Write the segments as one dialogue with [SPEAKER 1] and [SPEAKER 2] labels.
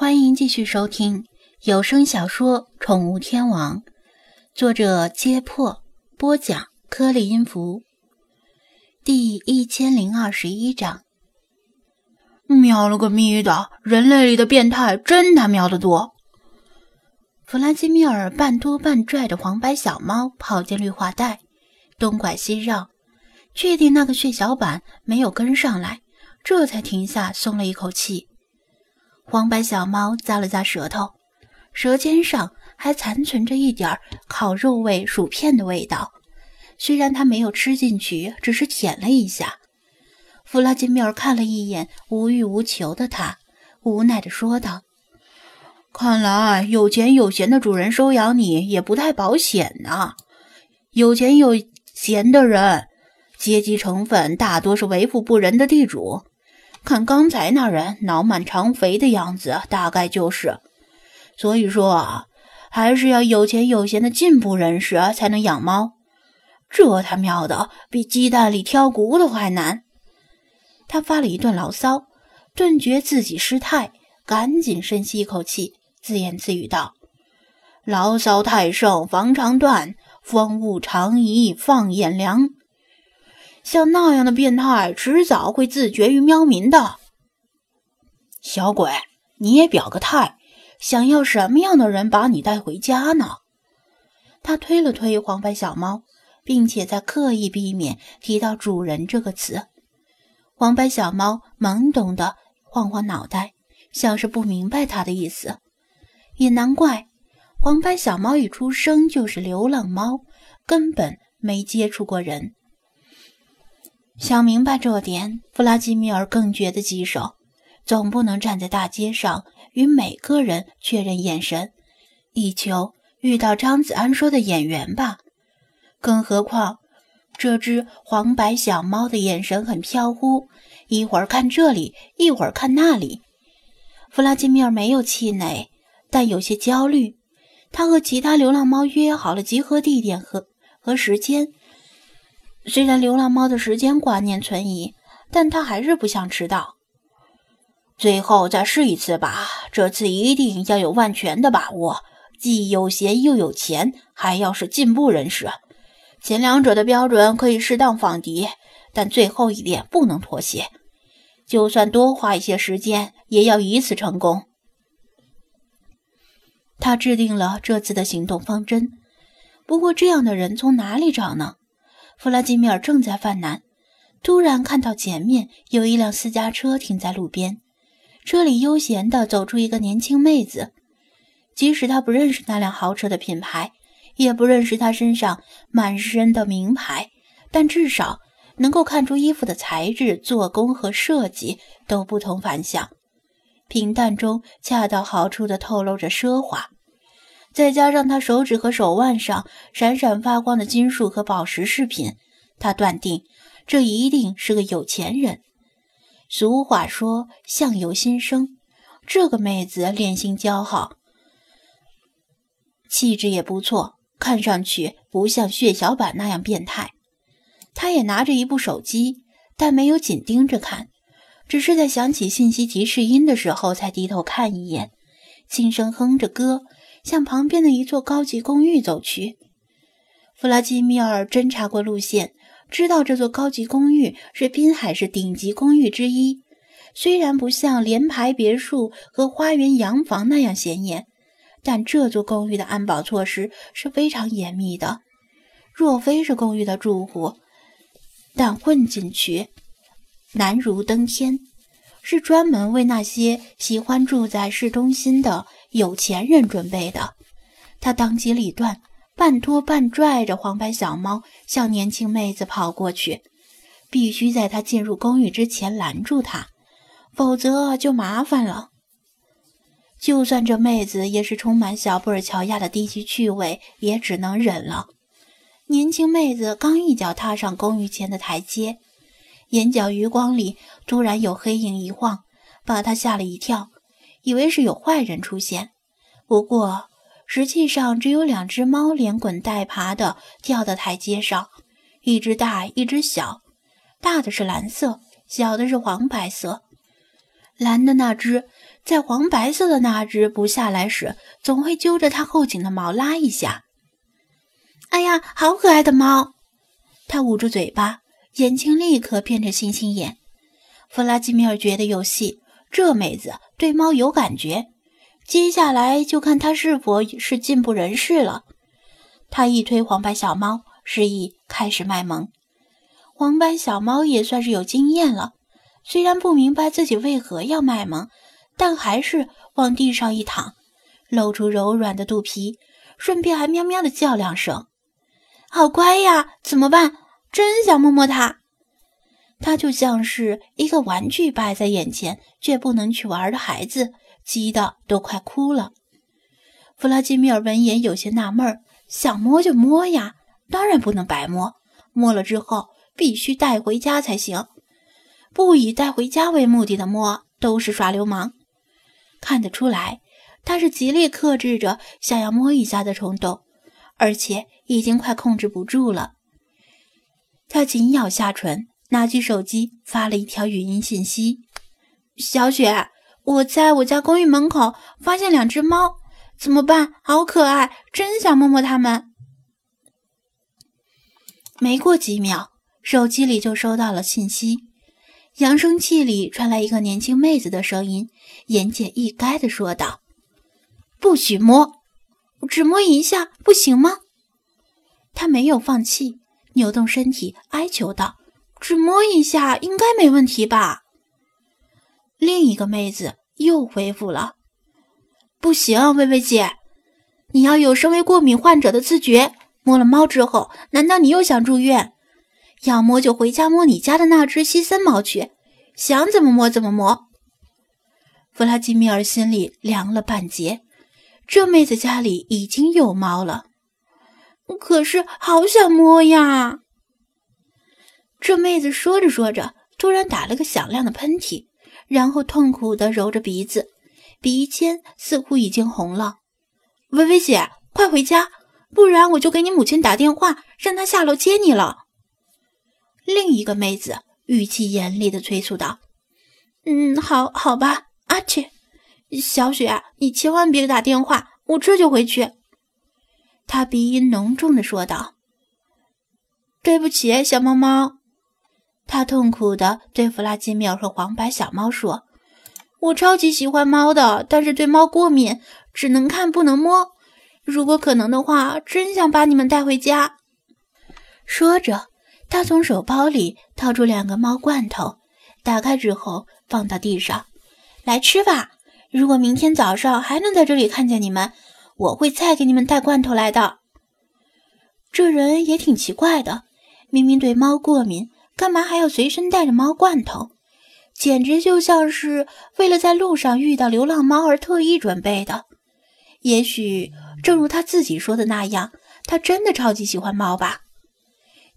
[SPEAKER 1] 欢迎继续收听有声小说《宠物天王》，作者：揭破，播讲：颗粒音符，第一千零二十一章。
[SPEAKER 2] 喵了个咪的，人类里的变态真他喵的多！
[SPEAKER 1] 弗拉基米尔半拖半拽的黄白小猫跑进绿化带，东拐西绕，确定那个血小板没有跟上来，这才停下，松了一口气。黄白小猫咂了咂舌头，舌尖上还残存着一点烤肉味薯片的味道。虽然它没有吃进去，只是舔了一下。弗拉基米尔看了一眼无欲无求的他，无奈地说道：“
[SPEAKER 2] 看来有钱有闲的主人收养你也不太保险呐。有钱有闲的人，阶级成分大多是为富不仁的地主。”看刚才那人脑满肠肥的样子，大概就是。所以说啊，还是要有钱有闲的进步人士才能养猫。这他喵的比鸡蛋里挑骨头还难。
[SPEAKER 1] 他发了一顿牢骚，顿觉自己失态，赶紧深吸一口气，自言自语道：“
[SPEAKER 2] 牢骚太盛，防肠断；风物长宜放眼量。”像那样的变态，迟早会自绝于喵民的。小鬼，你也表个态，想要什么样的人把你带回家呢？
[SPEAKER 1] 他推了推黄白小猫，并且在刻意避免提到“主人”这个词。黄白小猫懵懂的晃晃脑袋，像是不明白他的意思。也难怪，黄白小猫一出生就是流浪猫，根本没接触过人。想明白这点，弗拉基米尔更觉得棘手。总不能站在大街上与每个人确认眼神，以求遇到张子安说的演员吧。更何况，这只黄白小猫的眼神很飘忽，一会儿看这里，一会儿看那里。弗拉基米尔没有气馁，但有些焦虑。他和其他流浪猫约好了集合地点和和时间。虽然流浪猫的时间观念存疑，但他还是不想迟到。
[SPEAKER 2] 最后再试一次吧，这次一定要有万全的把握，既有闲又有钱，还要是进步人士。前两者的标准可以适当放低，但最后一点不能妥协。就算多花一些时间，也要一次成功。
[SPEAKER 1] 他制定了这次的行动方针，不过这样的人从哪里找呢？弗拉基米尔正在犯难，突然看到前面有一辆私家车停在路边，车里悠闲地走出一个年轻妹子。即使他不认识那辆豪车的品牌，也不认识她身上满身的名牌，但至少能够看出衣服的材质、做工和设计都不同凡响，平淡中恰到好处地透露着奢华。再加上他手指和手腕上闪闪发光的金属和宝石饰品，他断定这一定是个有钱人。俗话说“相由心生”，这个妹子脸型姣好，气质也不错，看上去不像血小板那样变态。他也拿着一部手机，但没有紧盯着看，只是在响起信息提示音的时候才低头看一眼，轻声哼着歌。向旁边的一座高级公寓走去。弗拉基米尔侦查过路线，知道这座高级公寓是滨海市顶级公寓之一。虽然不像联排别墅和花园洋房那样显眼，但这座公寓的安保措施是非常严密的。若非是公寓的住户，但混进去难如登天。是专门为那些喜欢住在市中心的。有钱人准备的，他当机立断，半拖半拽着黄白小猫向年轻妹子跑过去，必须在她进入公寓之前拦住她，否则就麻烦了。就算这妹子也是充满小布尔乔亚的低级趣味，也只能忍了。年轻妹子刚一脚踏上公寓前的台阶，眼角余光里突然有黑影一晃，把她吓了一跳。以为是有坏人出现，不过实际上只有两只猫连滚带爬的跳到台阶上，一只大，一只小。大的是蓝色，小的是黄白色。蓝的那只在黄白色的那只不下来时，总会揪着它后颈的毛拉一下。哎呀，好可爱的猫！他捂住嘴巴，眼睛立刻变成星星眼。弗拉基米尔觉得有戏，这妹子对猫有感觉。接下来就看她是否是进步人士了。他一推黄白小猫，示意开始卖萌。黄白小猫也算是有经验了，虽然不明白自己为何要卖萌，但还是往地上一躺，露出柔软的肚皮，顺便还喵喵的叫两声。好乖呀！怎么办？真想摸摸它。他就像是一个玩具摆在眼前，却不能去玩的孩子，急得都快哭了。弗拉基米尔闻言有些纳闷儿：想摸就摸呀，当然不能白摸。摸了之后必须带回家才行。不以带回家为目的的摸，都是耍流氓。看得出来，他是极力克制着想要摸一下的冲动。而且已经快控制不住了，他紧咬下唇，拿起手机发了一条语音信息：“小雪，我在我家公寓门口发现两只猫，怎么办？好可爱，真想摸摸它们。”没过几秒，手机里就收到了信息，扬声器里传来一个年轻妹子的声音，言简意赅地说道：“不许摸。”只摸一下不行吗？他没有放弃，扭动身体哀求道：“只摸一下应该没问题吧？”另一个妹子又回复了：“不行，薇薇姐，你要有身为过敏患者的自觉。摸了猫之后，难道你又想住院？要摸就回家摸你家的那只西森猫去，想怎么摸怎么摸。”弗拉基米尔心里凉了半截。这妹子家里已经有猫了，可是好想摸呀！这妹子说着说着，突然打了个响亮的喷嚏，然后痛苦地揉着鼻子，鼻尖似乎已经红了。薇薇姐，快回家，不然我就给你母亲打电话，让她下楼接你了。另一个妹子语气严厉地催促道：“嗯，好好吧，阿切。”小雪，你千万别打电话，我这就回去。”他鼻音浓重的说道。“对不起，小猫猫。”他痛苦的对弗拉基米尔和黄白小猫说：“我超级喜欢猫的，但是对猫过敏，只能看不能摸。如果可能的话，真想把你们带回家。”说着，他从手包里掏出两个猫罐头，打开之后放到地上，“来吃吧。”如果明天早上还能在这里看见你们，我会再给你们带罐头来的。这人也挺奇怪的，明明对猫过敏，干嘛还要随身带着猫罐头？简直就像是为了在路上遇到流浪猫而特意准备的。也许正如他自己说的那样，他真的超级喜欢猫吧。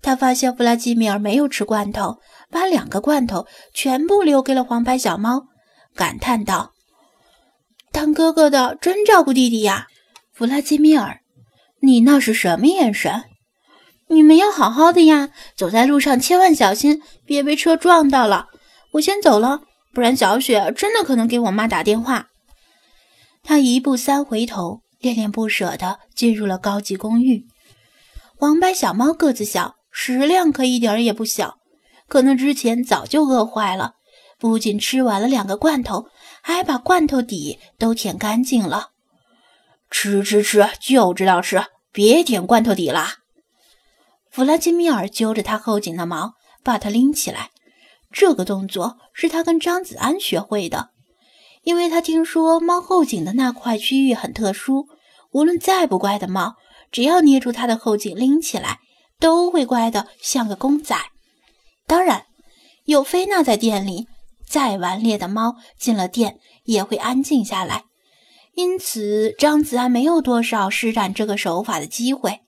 [SPEAKER 1] 他发现弗拉基米尔没有吃罐头，把两个罐头全部留给了黄白小猫，感叹道。当哥哥的真照顾弟弟呀，弗拉基米尔，你那是什么眼神？你们要好好的呀，走在路上千万小心，别被车撞到了。我先走了，不然小雪真的可能给我妈打电话。他一步三回头，恋恋不舍地进入了高级公寓。黄白小猫个子小，食量可一点也不小，可能之前早就饿坏了，不仅吃完了两个罐头。还把罐头底都舔干净了，吃吃吃，就知道吃，别舔罐头底啦！弗拉基米尔揪着他后颈的毛，把他拎起来。这个动作是他跟张子安学会的，因为他听说猫后颈的那块区域很特殊，无论再不乖的猫，只要捏住它的后颈拎起来，都会乖得像个公仔。当然，有菲娜在店里。再顽劣的猫进了店也会安静下来，因此张子安没有多少施展这个手法的机会。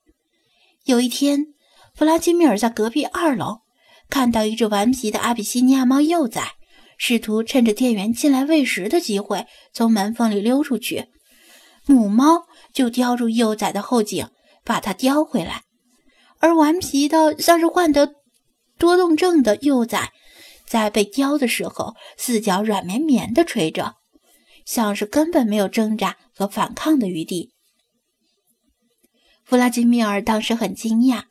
[SPEAKER 1] 有一天，弗拉基米尔在隔壁二楼看到一只顽皮的阿比西尼亚猫幼崽，试图趁着店员进来喂食的机会从门缝里溜出去，母猫就叼住幼崽的后颈，把它叼回来，而顽皮的像是患得多动症的幼崽。在被叼的时候，四脚软绵绵地垂着，像是根本没有挣扎和反抗的余地。弗拉基米尔当时很惊讶，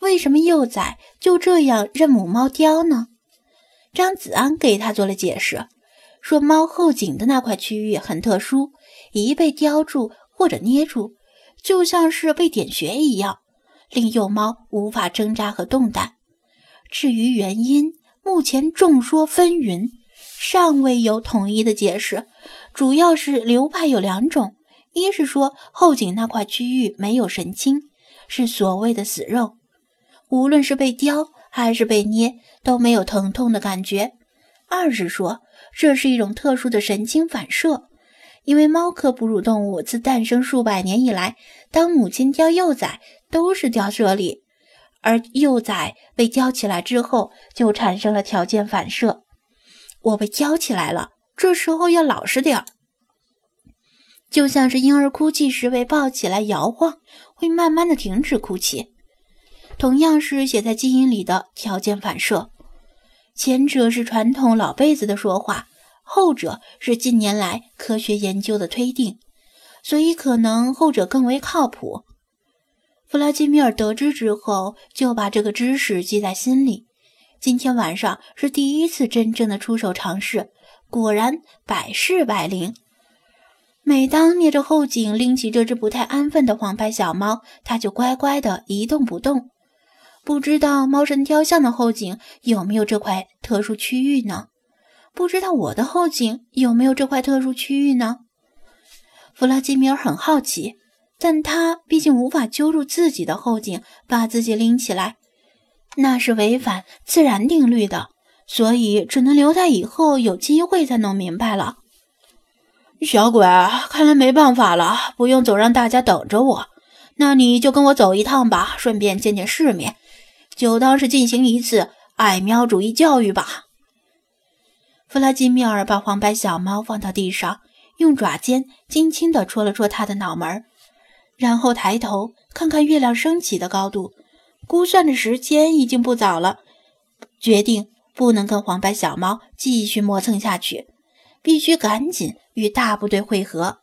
[SPEAKER 1] 为什么幼崽就这样任母猫叼呢？张子安给他做了解释，说猫后颈的那块区域很特殊，一被叼住或者捏住，就像是被点穴一样，令幼猫无法挣扎和动弹。至于原因，目前众说纷纭，尚未有统一的解释。主要是流派有两种。一是说后颈那块区域没有神经，是所谓的死肉，无论是被叼还是被捏都没有疼痛的感觉；二是说这是一种特殊的神经反射，因为猫科哺乳动物自诞生数百年以来，当母亲叼幼崽都是叼这里，而幼崽被叼起来之后就产生了条件反射。我被叼起来了，这时候要老实点儿。就像是婴儿哭泣时被抱起来摇晃，会慢慢的停止哭泣。同样是写在基因里的条件反射，前者是传统老辈子的说话，后者是近年来科学研究的推定，所以可能后者更为靠谱。弗拉基米尔得知之后，就把这个知识记在心里。今天晚上是第一次真正的出手尝试，果然百试百灵。每当捏着后颈拎起这只不太安分的黄白小猫，它就乖乖的一动不动。不知道猫神雕像的后颈有没有这块特殊区域呢？不知道我的后颈有没有这块特殊区域呢？弗拉基米尔很好奇，但他毕竟无法揪住自己的后颈，把自己拎起来，那是违反自然定律的，所以只能留待以后有机会才弄明白了。小鬼，看来没办法了，不用总让大家等着我。那你就跟我走一趟吧，顺便见见世面，就当是进行一次爱喵主义教育吧。弗拉基米尔把黄白小猫放到地上，用爪尖轻轻地戳了戳它的脑门，然后抬头看看月亮升起的高度，估算着时间已经不早了，决定不能跟黄白小猫继续磨蹭下去。必须赶紧与大部队会合。